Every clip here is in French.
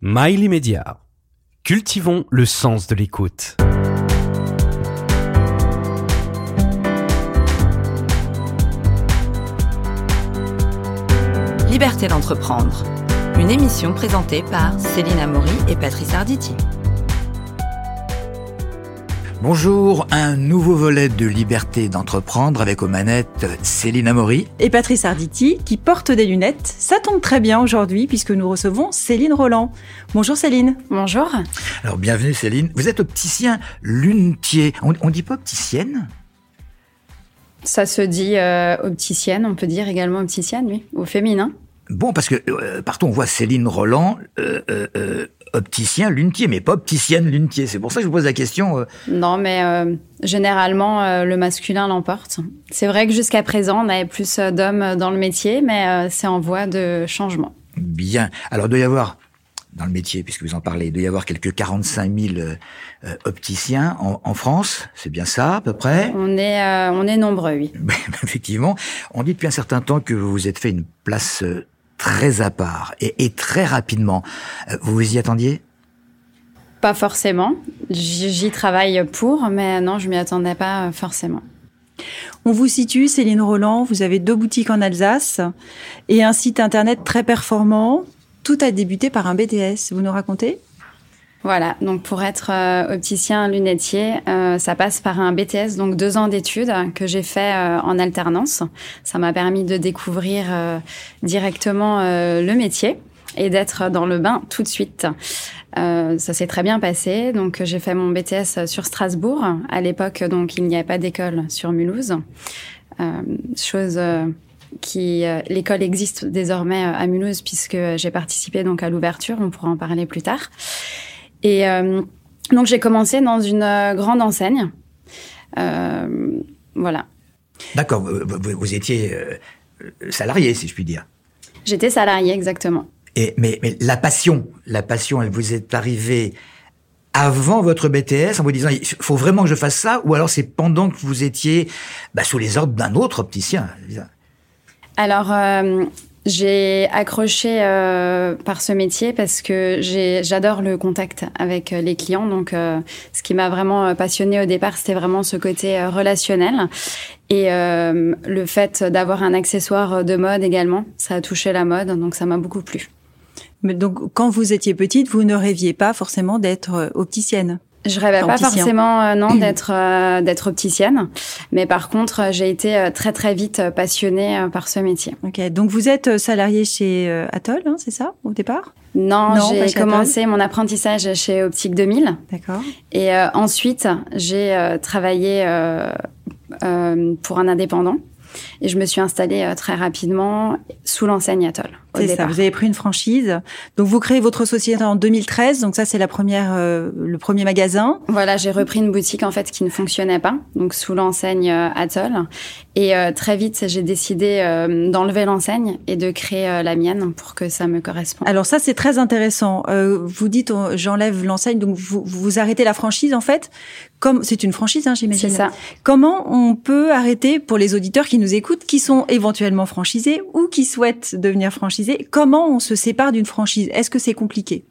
Mail Media. Cultivons le sens de l'écoute. Liberté d'entreprendre. Une émission présentée par Céline Amaury et Patrice Arditi. Bonjour, un nouveau volet de Liberté d'entreprendre avec aux manettes Céline Amaury et Patrice Arditi qui porte des lunettes. Ça tombe très bien aujourd'hui puisque nous recevons Céline Roland. Bonjour Céline. Bonjour. Alors bienvenue Céline. Vous êtes opticien lunetier. On, on dit pas opticienne? Ça se dit euh, opticienne, on peut dire également opticienne, oui, au féminin. Bon, parce que euh, partout on voit Céline Roland, euh, euh, opticien lunetier, mais pas opticienne lunetier. C'est pour ça que je vous pose la question. Non, mais généralement le masculin l'emporte. C'est vrai que jusqu'à présent on avait plus d'hommes dans le métier, mais c'est en voie de changement. Bien. Alors il doit y avoir dans le métier, puisque vous en parlez, il doit y avoir quelques 45 000 euh, opticiens en, en France? C'est bien ça, à peu près? On est, euh, on est nombreux, oui. Effectivement. On dit depuis un certain temps que vous vous êtes fait une place très à part et, et très rapidement. Vous vous y attendiez? Pas forcément. J'y travaille pour, mais non, je m'y attendais pas forcément. On vous situe, Céline Roland, vous avez deux boutiques en Alsace et un site internet très performant. Tout a débuté par un BTS, vous nous racontez? Voilà, donc pour être euh, opticien lunetier, euh, ça passe par un BTS, donc deux ans d'études que j'ai fait euh, en alternance. Ça m'a permis de découvrir euh, directement euh, le métier et d'être dans le bain tout de suite. ça s'est très bien passé. Donc j'ai fait mon BTS sur Strasbourg. À l'époque, donc il n'y avait pas d'école sur Mulhouse. chose qui l'école existe désormais à Mulhouse puisque j'ai participé donc à l'ouverture. On pourra en parler plus tard. Et euh, donc j'ai commencé dans une euh, grande enseigne. Euh, voilà. D'accord, vous, vous, vous, étiez salarié, si je puis dire. J'étais salarié, exactement. Et, mais, mais la passion, la passion, elle vous est arrivée avant votre BTS en vous disant il faut vraiment que je fasse ça ou alors c'est pendant que vous étiez bah, sous les ordres d'un autre opticien Alors, euh, j'ai accroché euh, par ce métier parce que j'adore le contact avec les clients. Donc, euh, ce qui m'a vraiment passionné au départ, c'était vraiment ce côté euh, relationnel et euh, le fait d'avoir un accessoire de mode également. Ça a touché la mode, donc ça m'a beaucoup plu. Mais donc, quand vous étiez petite, vous ne rêviez pas forcément d'être opticienne? Je rêvais pas forcément euh, non d'être euh, d'être opticienne, mais par contre euh, j'ai été euh, très très vite passionnée par ce métier. Ok, donc vous êtes salariée chez Atoll, hein, c'est ça au départ? Non, non j'ai commencé mon apprentissage chez Optique 2000. D'accord. Et ensuite j'ai travaillé pour un indépendant. Et je me suis installée euh, très rapidement sous l'enseigne Atoll. C'est ça. Vous avez pris une franchise. Donc vous créez votre société en 2013. Donc ça c'est la première, euh, le premier magasin. Voilà, j'ai repris une boutique en fait qui ne fonctionnait pas, donc sous l'enseigne euh, Atoll. Et euh, très vite j'ai décidé euh, d'enlever l'enseigne et de créer euh, la mienne pour que ça me corresponde. Alors ça c'est très intéressant. vous dites j'enlève l'enseigne, donc vous, vous arrêtez la franchise en fait. Comme c'est une franchise, hein, j'imagine. C'est ça. Comment on peut arrêter pour les auditeurs qui nous écoutent, qui sont éventuellement franchisés ou qui souhaitent devenir franchisés Comment on se sépare d'une franchise? Est-ce que c'est compliqué?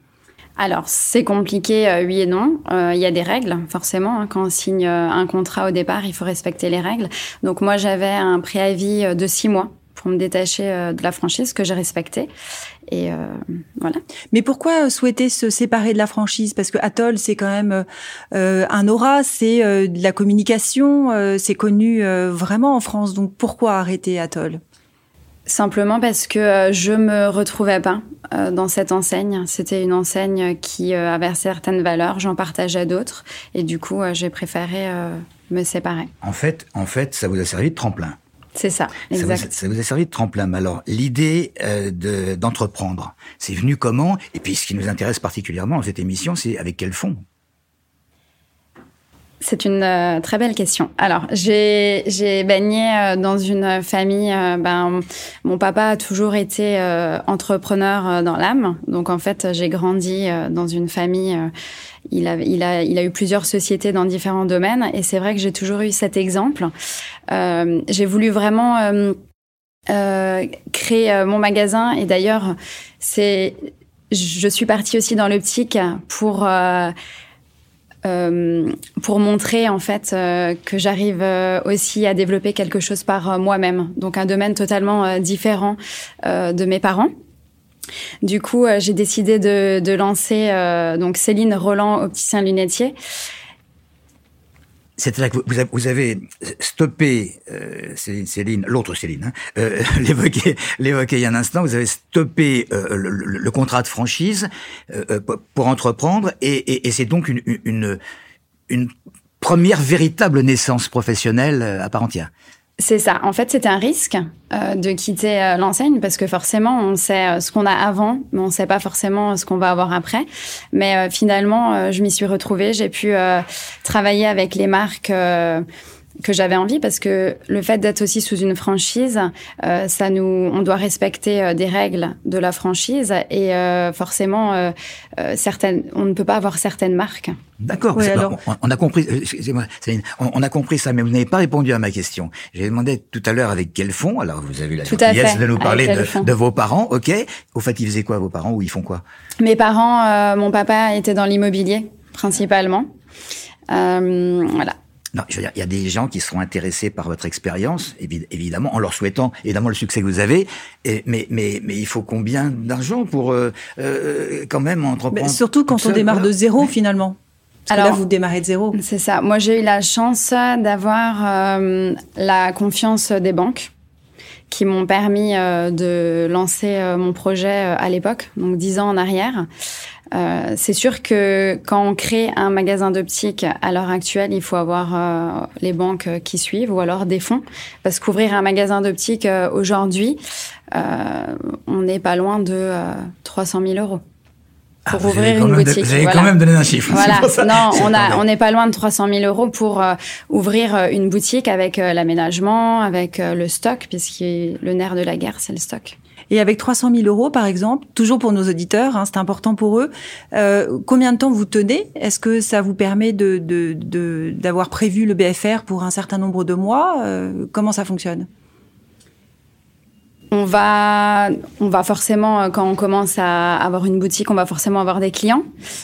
Alors, c'est compliqué, euh, oui et non. Euh, il y a des règles, forcément. Hein. Quand on signe un contrat au départ, il faut respecter les règles. Donc, moi, j'avais un préavis de six mois pour me détacher de la franchise que j'ai respecté. Et euh, voilà. Mais pourquoi souhaiter se séparer de la franchise? Parce que Atoll, c'est quand même euh, un aura, c'est euh, de la communication, c'est connu vraiment en France. Donc pourquoi arrêter Atoll? Simplement parce que je me retrouvais pas dans cette enseigne. C'était une enseigne qui avait certaines valeurs, j'en partageais d'autres, et du coup, j'ai préféré me séparer. En fait, en fait, ça vous a servi de tremplin. C'est ça, exact. Ça vous, ça vous, a servi de tremplin. Alors, l'idée euh, d'entreprendre, c'est venu comment? Et puis, ce qui nous intéresse particulièrement dans cette émission, c'est avec quel fond c'est une euh, très belle question. Alors, j'ai baigné euh, dans une famille. Euh, ben, mon papa a toujours été euh, entrepreneur euh, dans l'âme. Donc, en fait, j'ai grandi dans une famille. il, a, il, a, il a eu plusieurs sociétés dans différents domaines. Et c'est vrai que j'ai toujours eu cet exemple. j'ai voulu vraiment créer mon magasin. Et d'ailleurs, c'est je suis partie aussi dans l'optique pour euh, pour montrer en fait euh, que j'arrive euh, aussi à développer quelque chose par euh, moi-même. Donc un domaine totalement euh, différent de mes parents. Du coup, j'ai décidé de, de lancer donc Céline Roland, opticien lunetier, c'est là que vous avez, stoppé euh, Céline, l'autre Céline, hein, euh, l'évoquer, l'évoquer il y a un instant. Vous avez stoppé euh, le, le, le, contrat de franchise euh, euh pour entreprendre, et, et, et c'est donc une, une, une première véritable naissance professionnelle euh, à part entière. C'est ça. En fait, c'était un risque euh, de quitter euh, l'enseigne parce que forcément, on sait euh, ce qu'on a avant, mais on sait pas forcément ce qu'on va avoir après. Mais euh, finalement, euh, je m'y suis retrouvée. J'ai pu travailler avec les marques que j'avais envie parce que le fait d'être aussi sous une franchise, euh, ça nous, on doit respecter euh, des règles de la franchise et euh, forcément euh, euh, certaines, on ne peut pas avoir certaines marques. D'accord. Oui, alors... on, on, a compris. Excusez-moi, on, on, a compris ça, mais vous n'avez pas répondu à ma question. J'ai demandé tout à l'heure avec quel fond. Alors vous avez eu la gentillesse de nous parler de, de, vos parents. Ok. Au fait, ils faisaient quoi vos parents ou ils font quoi? Mes parents, mon papa était dans l'immobilier principalement. voilà. Non, je veux dire, il y a des gens qui seront intéressés par votre expérience, évidemment, en leur souhaitant évidemment le succès que vous avez. Et, mais, mais, mais il faut combien d'argent pour euh, euh, quand même entreprendre mais Surtout quand on démarre de zéro finalement. Parce Alors, là, vous démarrez de zéro. C'est ça. Moi, j'ai eu la chance d'avoir euh, la confiance des banques qui m'ont permis euh, de lancer euh, mon projet euh, à l'époque, donc dix ans en arrière. Euh, c'est sûr que quand on crée un magasin d'optique à l'heure actuelle, il faut avoir euh, les banques qui suivent ou alors des fonds. Parce qu'ouvrir un magasin d'optique euh, aujourd'hui, on n'est pas loin de 300 000 euros pour ah, ouvrir une boutique. De, vous avez voilà. quand même donné un chiffre. Voilà. Non, on a, on n'est pas loin de 300 000 euros pour euh, ouvrir une boutique avec euh, l'aménagement, avec euh, le stock, puisque le nerf de la guerre, c'est le stock. Et avec 300 000 euros, par exemple, toujours pour nos auditeurs, hein, c'est important pour eux. Euh, combien de temps vous tenez? Est-ce que ça vous permet de d'avoir prévu le BFR pour un certain nombre de mois? Euh, Comment ça fonctionne? On va, on va forcément, quand on commence à avoir une boutique, on va forcément avoir des clients.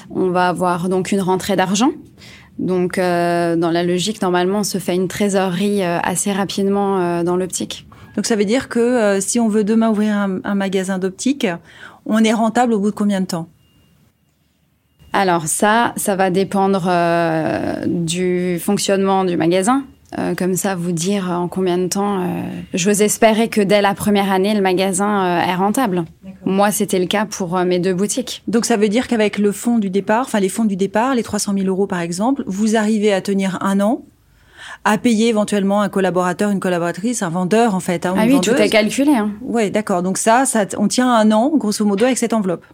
On va avoir donc une rentrée d'argent. Donc, euh, dans la logique, normalement, on se fait une trésorerie euh, assez rapidement euh, dans l'optique. Donc, ça veut dire que euh, si on veut demain ouvrir un, un magasin d'optique, on est rentable au bout de combien de temps? Alors ça, ça va dépendre euh, du fonctionnement du magasin. Euh, comme ça, vous dire en combien de temps. J'ose espérer que dès la première année, le magasin est rentable. Moi, c'était le cas pour mes deux boutiques. Donc, ça veut dire qu'avec le fonds du départ, enfin les fonds du départ, les 300 000 euros par exemple, vous arrivez à tenir un an à payer éventuellement un collaborateur, une collaboratrice, un vendeur en fait. Hein, ah oui, vendeuse. tout est calculé. Hein. Oui, d'accord. Donc ça, ça, on tient un an, grosso modo, avec cette enveloppe.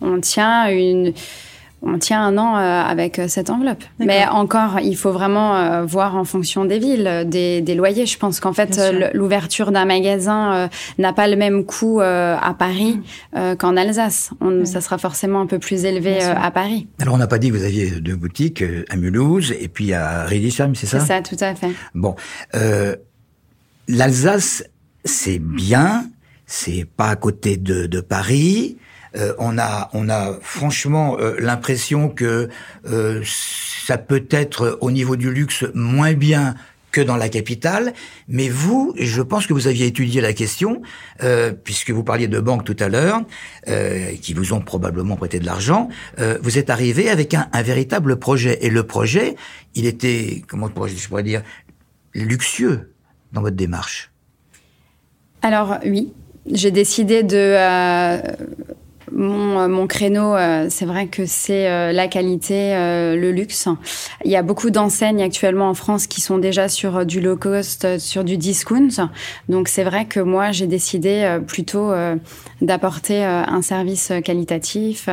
On tient une on tient un an euh, avec cette enveloppe. Mais encore, il faut vraiment euh, voir en fonction des villes, des, des loyers. Je pense qu'en fait, l'ouverture d'un magasin euh, n'a pas le même coût euh, à Paris mmh. qu'en Alsace. On, mmh. Ça sera forcément un peu plus élevé à Paris. Alors, on n'a pas dit que vous aviez deux boutiques à Mulhouse et puis à Riedisheim, c'est ça? C'est ça, tout à fait. Bon, l'Alsace, c'est bien, c'est pas à côté de, de Paris euh, on a, on a franchement euh, l'impression que euh, ça peut être au niveau du luxe moins bien que dans la capitale, mais vous, je pense que vous aviez étudié la question, euh, puisque vous parliez de banques tout à l'heure, euh, qui vous ont probablement prêté de l'argent, euh, vous êtes arrivé avec un, un, véritable projet, et le projet, il était, comment je pourrais dire, luxueux dans votre démarche? Alors oui, j'ai décidé de mon, euh, mon créneau, euh, c'est vrai que c'est euh, la qualité, le luxe. Il y a beaucoup d'enseignes actuellement en France qui sont déjà sur du low cost, sur du discount. Donc c'est vrai que moi, j'ai décidé plutôt d'apporter un service qualitatif,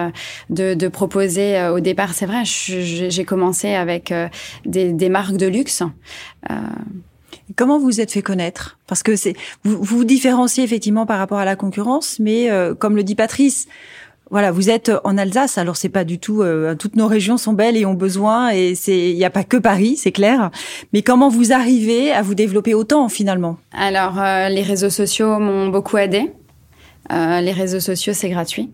de, de proposer au départ, c'est vrai, j'ai commencé avec des, des, marques de luxe. Comment vous êtes fait connaître? Parce que c'est vous, vous vous différenciez effectivement par rapport à la concurrence, mais euh, comme le dit Patrice, voilà, vous êtes en Alsace. Alors c'est pas du tout. Euh, toutes nos régions sont belles et ont besoin, et c'est il n'y a pas que Paris, c'est clair. Mais comment vous arrivez à vous développer autant finalement? Alors euh, les réseaux sociaux m'ont beaucoup aidé. Euh, les réseaux sociaux c'est gratuit.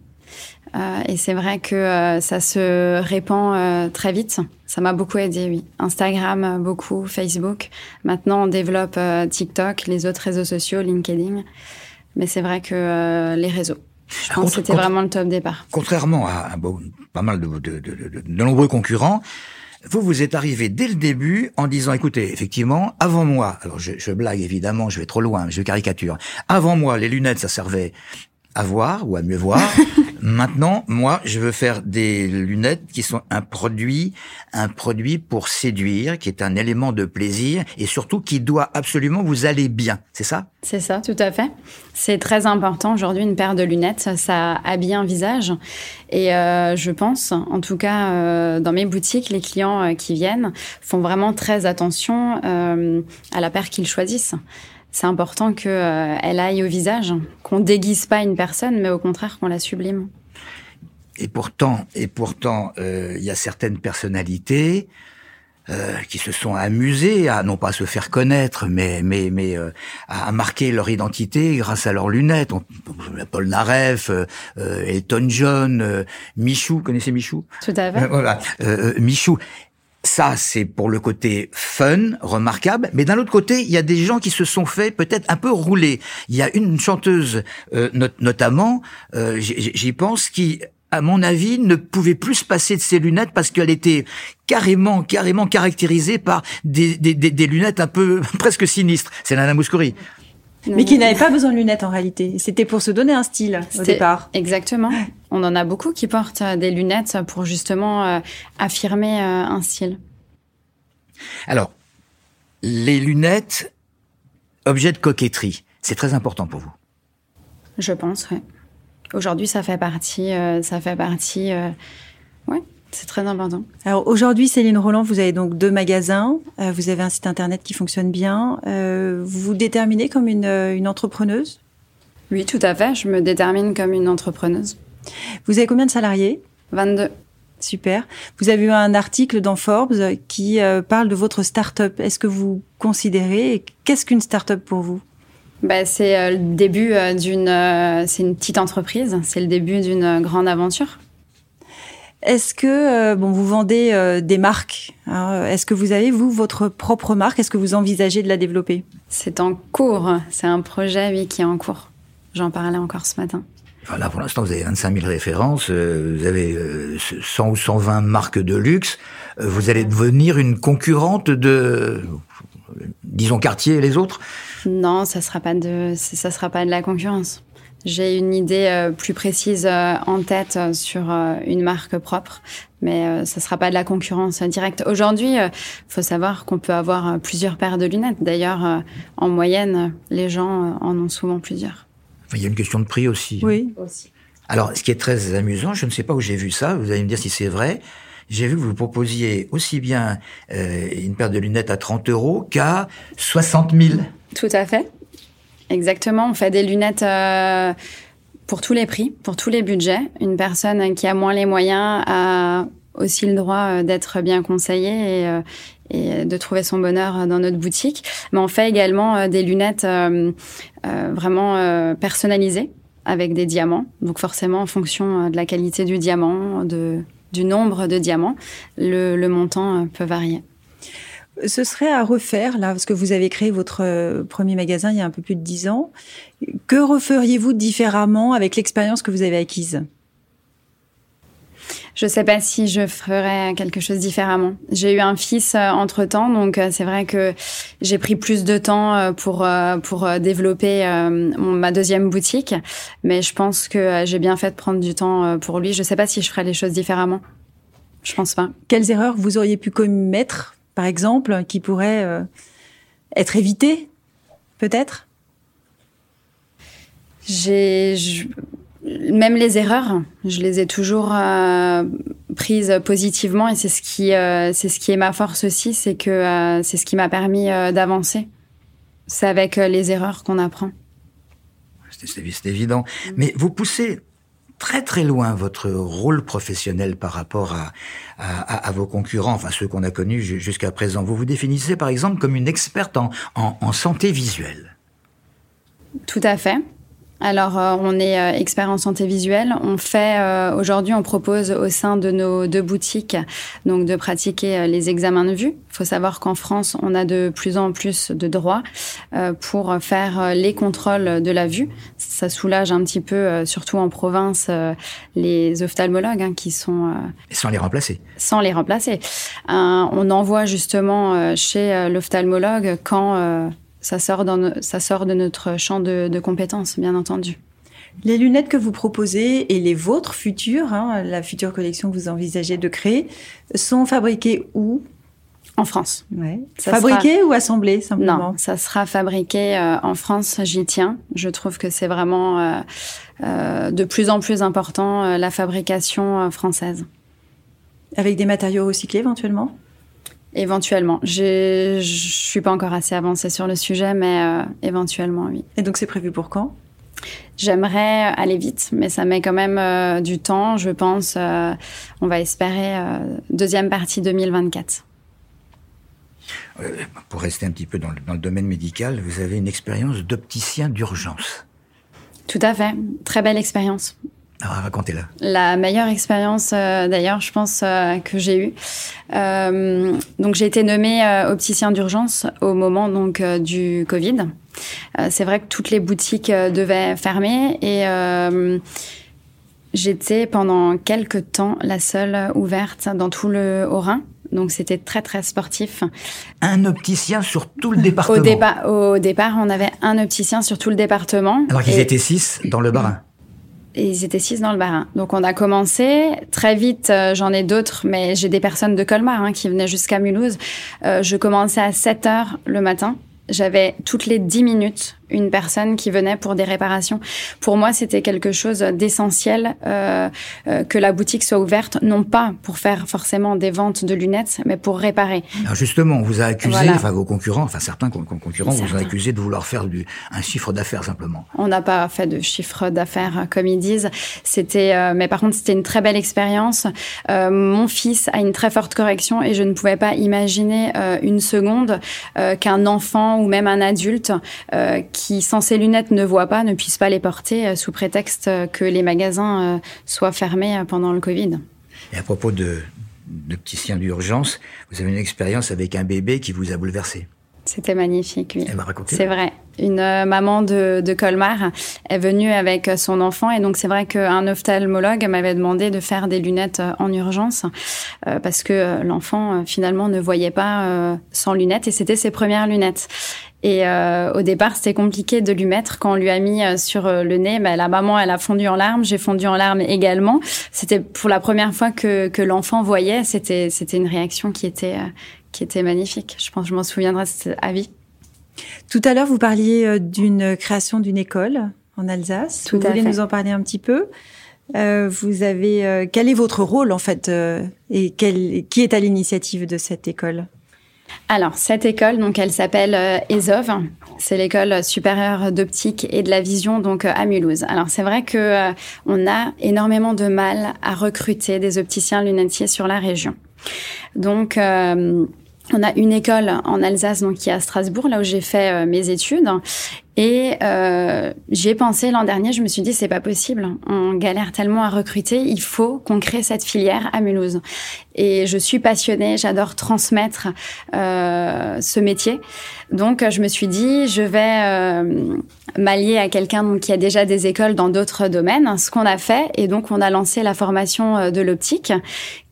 Euh, et c'est vrai que euh, ça se répand euh, très vite. Ça m'a beaucoup aidé, oui. Instagram, beaucoup, Facebook. Maintenant, on développe TikTok, les autres réseaux sociaux, LinkedIn. Mais c'est vrai que les réseaux. Je pense que c'était vraiment le top départ. Contrairement à, pas mal de, de, de, de, nombreux concurrents, vous, vous êtes arrivé dès le début en disant, écoutez, effectivement, avant moi, alors je, je blague évidemment, je vais trop loin, je caricature. Avant moi, les lunettes, ça servait à voir ou à mieux voir. Maintenant, moi, je veux faire des lunettes qui sont un produit, un produit pour séduire, qui est un élément de plaisir et surtout qui doit absolument vous aller bien. C'est ça? C'est ça, tout à fait. C'est très important aujourd'hui une paire de lunettes, ça habille un visage et euh, je pense, en tout cas euh, dans mes boutiques, les clients euh, qui viennent font vraiment très attention euh, à la paire qu'ils choisissent c'est important qu'elle euh, aille au visage, qu'on déguise pas une personne, mais au contraire qu'on la sublime. Et pourtant, et pourtant, euh, il y a certaines personnalités euh, qui se sont amusées à non pas se faire connaître, mais mais mais à marquer leur identité grâce à leurs lunettes. On, Paul Naref, Elton John, Michou, connaissez Michou? Tout à fait. voilà, Michou. Ça, c'est pour le côté fun, remarquable. Mais d'un autre côté, il y a des gens qui se sont fait peut-être un peu rouler. Il y a une chanteuse, euh, notamment, euh, j'y pense, qui à mon avis, ne pouvait plus se passer de ses lunettes parce qu'elle était carrément, carrément caractérisée par des, des, des, lunettes un peu presque sinistres. C'est Nana Mouskouri. Mais qui n'avait pas besoin de lunettes en réalité. C'était pour se donner un style au départ. Exactement. On en a beaucoup qui portent euh, des lunettes pour justement euh, affirmer euh, un style. Alors, les lunettes, objet de coquetterie, c'est très important pour vous. Je pense, oui. Aujourd'hui, ça fait partie, ça fait partie, ouais, c'est très important. Alors aujourd'hui, Céline Roland, vous avez donc deux magasins, euh, vous avez un site internet qui fonctionne bien. Euh, vous vous déterminez comme une, euh, une, entrepreneuse? Oui, tout à fait. Je me détermine comme une entrepreneuse. Vous avez combien de salariés? 22. Super. Vous avez eu un article dans Forbes qui parle de votre start-up. Est-ce que vous considérez qu'est-ce qu'une start-up pour vous? Bah, c'est le début d'une, c'est une petite entreprise, c'est le début d'une grande aventure. Est-ce que euh, bon, vous vendez euh, des marques hein, Est-ce que vous avez vous votre propre marque? Est-ce que vous envisagez de la développer? C'est en cours. C'est un projet oui qui est en cours. J'en parlais encore ce matin. Voilà, pour l'instant, vous avez 25 000 références, euh, vous avez 100 ou 120 marques de luxe. vous allez devenir une concurrente de, disons, Cartier et les autres? Non, ça sera pas de, ça sera pas de la concurrence. J'ai une idée euh, plus précise euh, en tête euh, sur une marque propre, mais ça sera pas de la concurrence directe. Aujourd'hui, il faut savoir qu'on peut avoir plusieurs paires de lunettes. D'ailleurs, en moyenne, les gens en ont souvent plusieurs. Il y a une question de prix aussi. Oui. Aussi. Alors, ce qui est très amusant, je ne sais pas où j'ai vu ça, vous allez me dire si c'est vrai, j'ai vu que vous proposiez aussi bien une paire de lunettes à 30 euros qu'à 60 000. Tout à fait. Exactement, on fait des lunettes euh, pour tous les prix, pour tous les budgets. Une personne qui a moins les moyens a aussi le droit euh, d'être bien conseillée et, euh, et, de trouver son bonheur dans notre boutique. Mais on fait également des lunettes vraiment personnalisées avec des diamants. Donc forcément, en fonction de la qualité du diamant, de, du nombre de diamants, le, le montant peut varier ce serait à refaire, là, parce que vous avez créé votre euh, premier magasin il y a un peu plus de dix ans. Que referiez-vous différemment avec l'expérience que vous avez acquise? Je sais pas si je ferais quelque chose différemment. J'ai eu un fils euh, entre temps, donc euh, c'est vrai que j'ai pris plus de temps pour pour développer ma deuxième boutique, mais je pense que j'ai bien fait de prendre du temps pour lui. Je sais pas si je ferais les choses différemment. Je pense pas. Quelles erreurs vous auriez pu commettre par exemple, qui pourrait euh, être évité, peut-être? J'ai même les erreurs, je les ai toujours euh, prises positivement et c'est ce qui euh, c'est ce qui est ma force aussi, c'est que c'est ce qui m'a permis d'avancer. C'est avec les erreurs qu'on apprend. C'est évident. Mais vous poussez très très loin votre rôle professionnel par rapport à, vos concurrents, enfin ceux qu'on a connus jusqu'à présent. Vous vous définissez par exemple comme une experte en, santé visuelle. Tout à fait. Alors, euh, on est euh, expert en santé visuelle. On fait euh, aujourd'hui, on propose au sein de nos deux boutiques donc de pratiquer les examens de vue. Il faut savoir qu'en France, on a de plus en plus de droits pour faire les contrôles de la vue. Ça soulage un petit peu, surtout en province, les ophtalmologues hein, qui sont sans les remplacer. Sans les remplacer. on envoie justement chez l'ophtalmologue quand ça sort, dans, ça sort de notre champ de, compétences, bien entendu. Les lunettes que vous proposez et les vôtres futures, hein, la future collection que vous envisagez de créer, sont fabriquées où? En France. Ouais. Fabriquées ou assemblées simplement? Non, ça sera fabriqué euh, en France. J'y tiens. Je trouve que c'est vraiment euh, euh, de plus en plus important la fabrication française. Avec des matériaux recyclés éventuellement? Éventuellement. Je suis pas encore assez avancée sur le sujet, mais euh, éventuellement, oui. Et donc, c'est prévu pour quand? J'aimerais aller vite, mais ça met quand même euh, du temps. Je pense, euh, on va espérer deuxième partie 2024. pour rester un petit peu dans le, dans le domaine médical, vous avez une expérience d'opticien d'urgence. Tout à fait. Très belle expérience. Ah, racontez-la. La meilleure expérience, euh, d'ailleurs, je pense euh, que j'ai eue. Euh, donc, j'ai été nommée opticien d'urgence au moment donc du Covid. c'est vrai que toutes les boutiques devaient fermer et j'étais pendant quelques temps la seule ouverte dans tout le Haut-Rhin. Donc c'était très très sportif. Un opticien sur tout le département. Au, au départ, on avait un opticien sur tout le département. Alors qu'ils étaient six dans le Bas-Rhin et ils étaient six dans le Barin. Donc on a commencé très vite. Euh, j'en ai d'autres, mais j'ai des personnes de Colmar hein, qui venaient jusqu'à Mulhouse. Euh, je commençais à 7 heures le matin. J'avais toutes les 10 minutes une personne qui venait pour des réparations. Pour moi, c'était quelque chose d'essentiel euh, euh, que la boutique soit ouverte, non pas pour faire forcément des ventes de lunettes, mais pour réparer. Alors justement, on vous a accusé, enfin vos concurrents, enfin certains concurrents, vous ont accusé de vouloir faire du, un chiffre d'affaires simplement. On n'a pas fait de chiffre d'affaires comme ils disent. C'était, euh, mais par contre, c'était une très belle expérience. Euh, mon fils a une très forte correction et je ne pouvais pas imaginer euh, une seconde qu'un enfant ou même un adulte qui, sans ces lunettes, ne voit pas, ne puisse pas les porter euh, sous prétexte euh, que les magasins euh, soient fermés pendant le Covid. Et à propos de, d'opticien d'urgence, vous avez une expérience avec un bébé qui vous a bouleversé. C'était magnifique, oui. Elle m'a raconté. C'est vrai. Une maman de, de, Colmar est venue avec son enfant et donc c'est vrai qu'un ophtalmologue m'avait demandé de faire des lunettes en urgence parce que l'enfant finalement ne voyait pas sans lunettes et c'était ses premières lunettes. Et euh, au départ, c'était compliqué de lui mettre. Quand on lui a mis euh, sur euh, le nez, bah, la maman, elle a fondu en larmes. J'ai fondu en larmes également. C'était pour la première fois que, que l'enfant voyait. C'était c'était une réaction qui était qui était magnifique. Je pense que je m'en souviendrai à vie. Tout à l'heure, vous parliez d'une création d'une école en Alsace. Tout vous voulez nous en parler un petit peu? Vous avez quel est votre rôle en fait et quel, qui est à l'initiative de cette école? Alors, cette école, donc, elle s'appelle euh, ESOV. C'est l'école supérieure d'optique et de la vision, donc, euh, à Mulhouse. Alors, c'est vrai que euh, on a énormément de mal à recruter des opticiens lunetiers sur la région. Donc, on a une école en Alsace, donc qui est à Strasbourg, là où j'ai fait mes études. Et euh, j'ai pensé l'an dernier, je me suis dit c'est pas possible, on galère tellement à recruter, il faut qu'on crée cette filière à Mulhouse. Et je suis passionnée, j'adore transmettre euh, ce métier. Donc je me suis dit je vais euh, m'allier à quelqu'un qui a déjà des écoles dans d'autres domaines, ce qu'on a fait. Et donc on a lancé la formation euh, de l'optique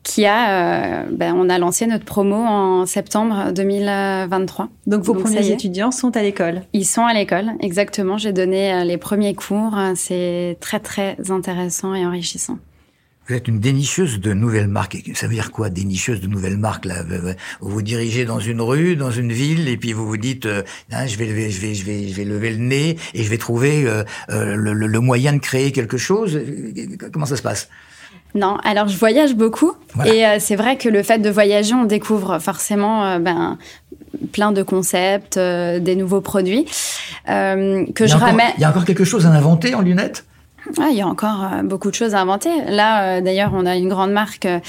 qui a, euh, ben, on a lancé notre promo en septembre 2023. Donc vos premiers étudiants sont à l'école. Ils sont à l'école, exactement. J'ai donné euh, les premiers cours. C'est très très intéressant et enrichissant. Vous êtes une dénicheuse de nouvelles marques. Ça veut dire quoi, dénicheuse de nouvelles marques là? Vous vous dirigez dans une rue, dans une ville, et puis vous vous dites, euh, ah, je vais lever, je vais, je vais, je vais lever le nez et je vais trouver le, le, moyen de créer quelque chose. Comment ça se passe? Non, alors je voyage beaucoup et euh, c'est vrai que le fait de voyager, on découvre forcément euh, ben, plein de concepts, euh, des nouveaux produits que je ramène. Il y a encore quelque chose à inventer en lunettes? Ah, il y a encore euh, beaucoup de choses à inventer. Là, euh, d'ailleurs, on a une grande marque euh,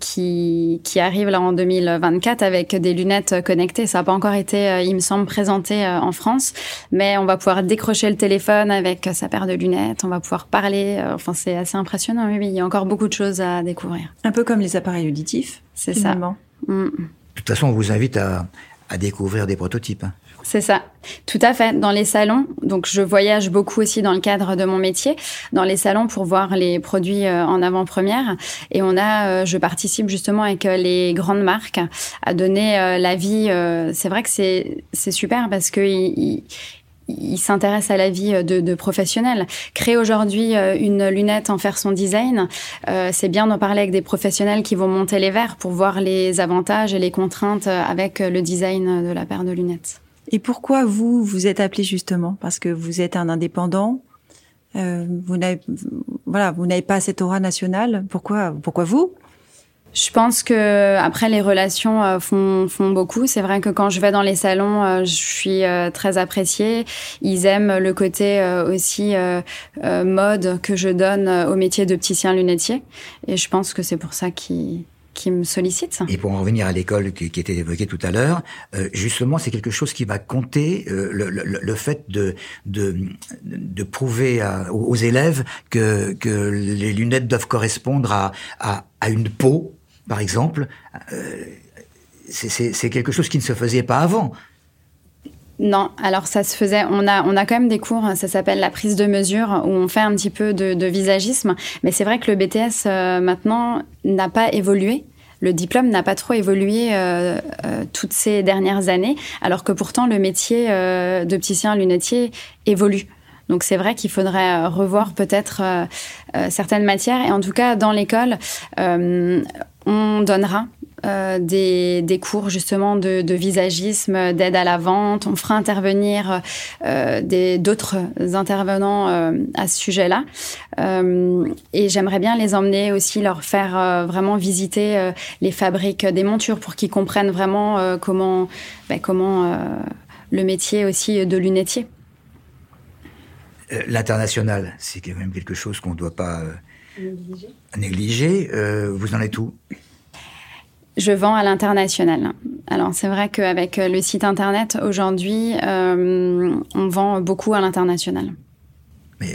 qui, qui, arrive là en 2024 avec des lunettes connectées. Ça n'a pas encore été, il me semble, présenté en France, mais on va pouvoir décrocher le téléphone avec sa paire de lunettes. On va pouvoir parler. enfin, c'est assez impressionnant. Oui, oui, il y a encore beaucoup de choses à découvrir. Un peu comme les appareils auditifs. C'est ça. Mm. De toute façon, on vous invite à, à découvrir des prototypes. Hein. C'est ça, tout à fait. Dans les salons, donc je voyage beaucoup aussi dans le cadre de mon métier, dans les salons pour voir les produits euh, en avant-première. Et on a, euh, je participe justement avec euh, les grandes marques à donner l'avis. C'est vrai que c'est c'est super parce que ils, il à la vie de professionnels. Créer aujourd'hui une lunette, en faire son design, c'est bien d'en parler avec des professionnels qui vont monter les verres pour voir les avantages et les contraintes avec le design de la paire de lunettes. Et pourquoi vous, vous êtes appelé justement? Parce que vous êtes un indépendant, euh, vous n'avez voilà, vous n'avez pas cette aura nationale. Pourquoi, pourquoi vous? Je pense que après les relations euh, font, font beaucoup. C'est vrai que quand je vais dans les salons, euh, je suis euh, très appréciée. Ils aiment le côté aussi mode que je donne au métier d'opticien lunetier. Et je pense que c'est pour ça qu'ils Et pour en revenir à l'école qui, était évoquée tout à l'heure, euh, justement, c'est quelque chose qui va compter euh, le, fait de, de, de prouver aux élèves que, que les lunettes doivent correspondre à, à, à une peau, par exemple. Euh, c'est quelque chose qui ne se faisait pas avant. Non, alors ça se faisait. On a, on a quand même des cours, ça s'appelle la prise de mesure, où on fait un petit peu de, visagisme. Mais c'est vrai que le BTS euh, maintenant n'a pas évolué. Le diplôme n'a pas trop évolué euh, euh, toutes ces dernières années, alors que pourtant le métier d'opticien lunetier évolue. Donc c'est vrai qu'il faudrait revoir peut-être certaines matières. Et en tout cas, dans l'école, on donnera euh, des, des, cours justement de, de visagisme, d'aide à la vente. On fera intervenir euh, d'autres intervenants euh, à ce sujet-là. Euh, et j'aimerais bien les emmener aussi, leur faire euh, vraiment visiter les fabriques des montures pour qu'ils comprennent vraiment comment, ben, comment le métier aussi de lunetier. L'international, c'est quand même quelque chose qu'on ne doit pas négliger. négliger. vous en êtes où? Je vends à l'international. Alors c'est vrai qu'avec le site internet aujourd'hui, euh, on vend beaucoup à l'international. Mais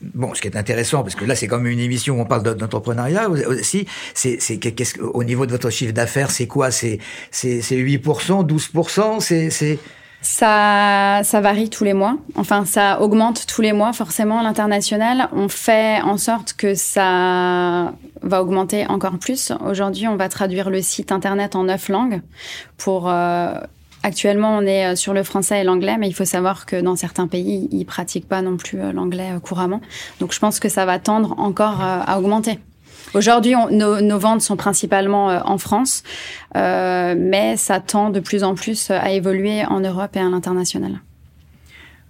bon, ce qui est intéressant, parce que là c'est comme une émission où on parle d'entrepreneuriat aussi, c'est qu'est-ce au niveau de votre chiffre d'affaires, c'est quoi? C'est c'est 8%, 12%, c'est ça, ça varie tous les mois. Enfin, ça augmente tous les mois, forcément, l'international. On fait en sorte que ça va augmenter encore plus. Aujourd'hui, on va traduire le site internet en neuf langues pour. Euh, actuellement, on est euh, sur le français et l'anglais, mais il faut savoir que dans certains pays, ils pratiquent pas non plus euh, l'anglais couramment. Donc, je pense que ça va tendre encore à augmenter. Aujourd'hui, nos, nos, ventes sont principalement euh, en France, euh, mais ça tend de plus en plus à évoluer en Europe et à l'international.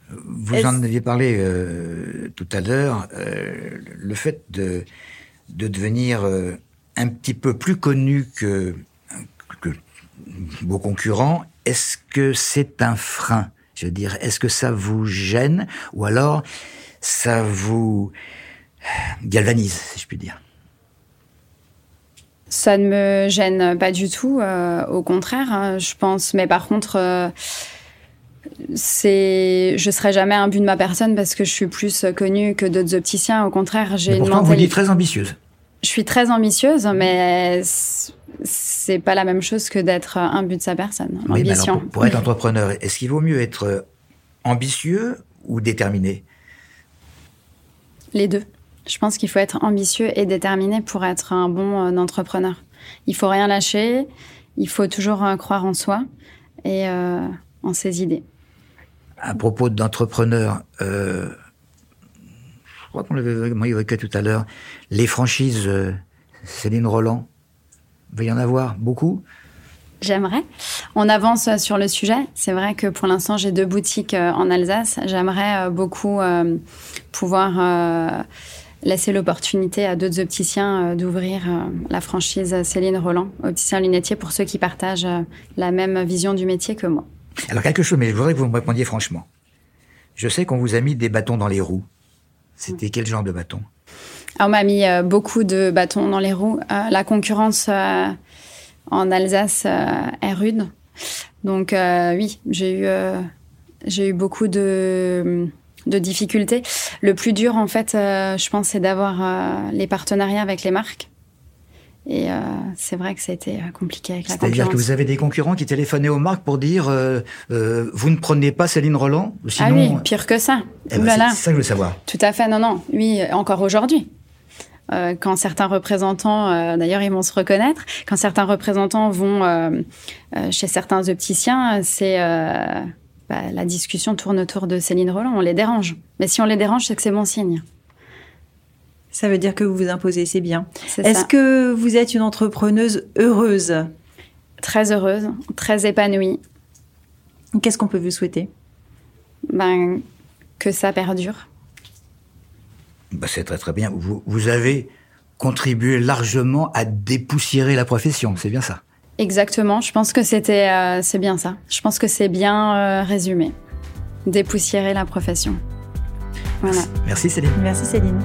Vous en aviez parlé euh, tout à l'heure, euh, le fait de, de devenir euh, un petit peu plus connu que, que vos concurrents, est-ce que c'est un frein? Je veux dire, est-ce que ça vous gêne? Ou alors ça vous galvanise, si je puis dire? Ça ne me gêne pas du tout, euh, au contraire, hein, je pense. Mais par contre, euh, c'est, je serai jamais un but de ma personne parce que je suis plus connue que d'autres opticiens. Au contraire, j'ai une mentalité. Vous dites très ambitieuse. Je suis très ambitieuse, mais c'est pas la même chose que d'être un but de sa personne. Oui, alors, pour être entrepreneur, est-ce qu'il vaut mieux être ambitieux ou déterminé? Les deux. Je pense qu'il faut être ambitieux et déterminé pour être un bon euh, entrepreneur. Il faut rien lâcher, il faut toujours euh, croire en soi et euh, en ses idées. À propos d'entrepreneurs, euh, je crois qu'on l'avait évoqué tout à l'heure, les franchises Céline Roland, il va y en avoir beaucoup J'aimerais. On avance sur le sujet. C'est vrai que pour l'instant, j'ai deux boutiques en Alsace. J'aimerais beaucoup pouvoir laisser l'opportunité à d'autres opticiens euh, d'ouvrir euh, la franchise Céline Roland, opticien lunetier, pour ceux qui partagent euh, la même vision du métier que moi. Alors quelque chose, mais je voudrais que vous me répondiez franchement. Je sais qu'on vous a mis des bâtons dans les roues C'était quel genre de bâton? On m'a mis beaucoup de bâtons dans les roues. Euh, la concurrence euh, en Alsace est rude. Donc oui, j'ai eu, j'ai eu beaucoup de, de difficultés. Le plus dur, en fait, je pense, c'est d'avoir les partenariats avec les marques. Et euh, c'est vrai que ça a été euh, compliqué avec la C'est-à-dire que vous avez des concurrents qui téléphonaient aux marques pour dire euh, euh, vous ne prenez pas Céline Roland sinon... Ah oui, pire que ça. Eh ben, c'est ça que je veux savoir. Tout à fait, non, non. Oui, encore aujourd'hui. Euh, quand certains représentants, euh, d'ailleurs ils vont se reconnaître, quand certains représentants vont chez certains opticiens, c'est bah, la discussion tourne autour de Céline Roland. On les dérange. Mais si on les dérange, c'est que c'est bon signe. Ça veut dire que vous vous imposez, c'est bien. Est-ce que vous êtes une entrepreneuse heureuse? Très heureuse, très épanouie. Qu'est-ce qu'on peut vous souhaiter? Ben, Que ça perdure. Ben, c'est très très bien. Vous, vous avez contribué largement à dépoussiérer la profession, c'est bien ça Exactement, je pense que c'était, euh, c'est bien ça. Je pense que c'est bien euh, résumé. Dépoussiérer la profession. Voilà. Merci Céline. Merci Céline.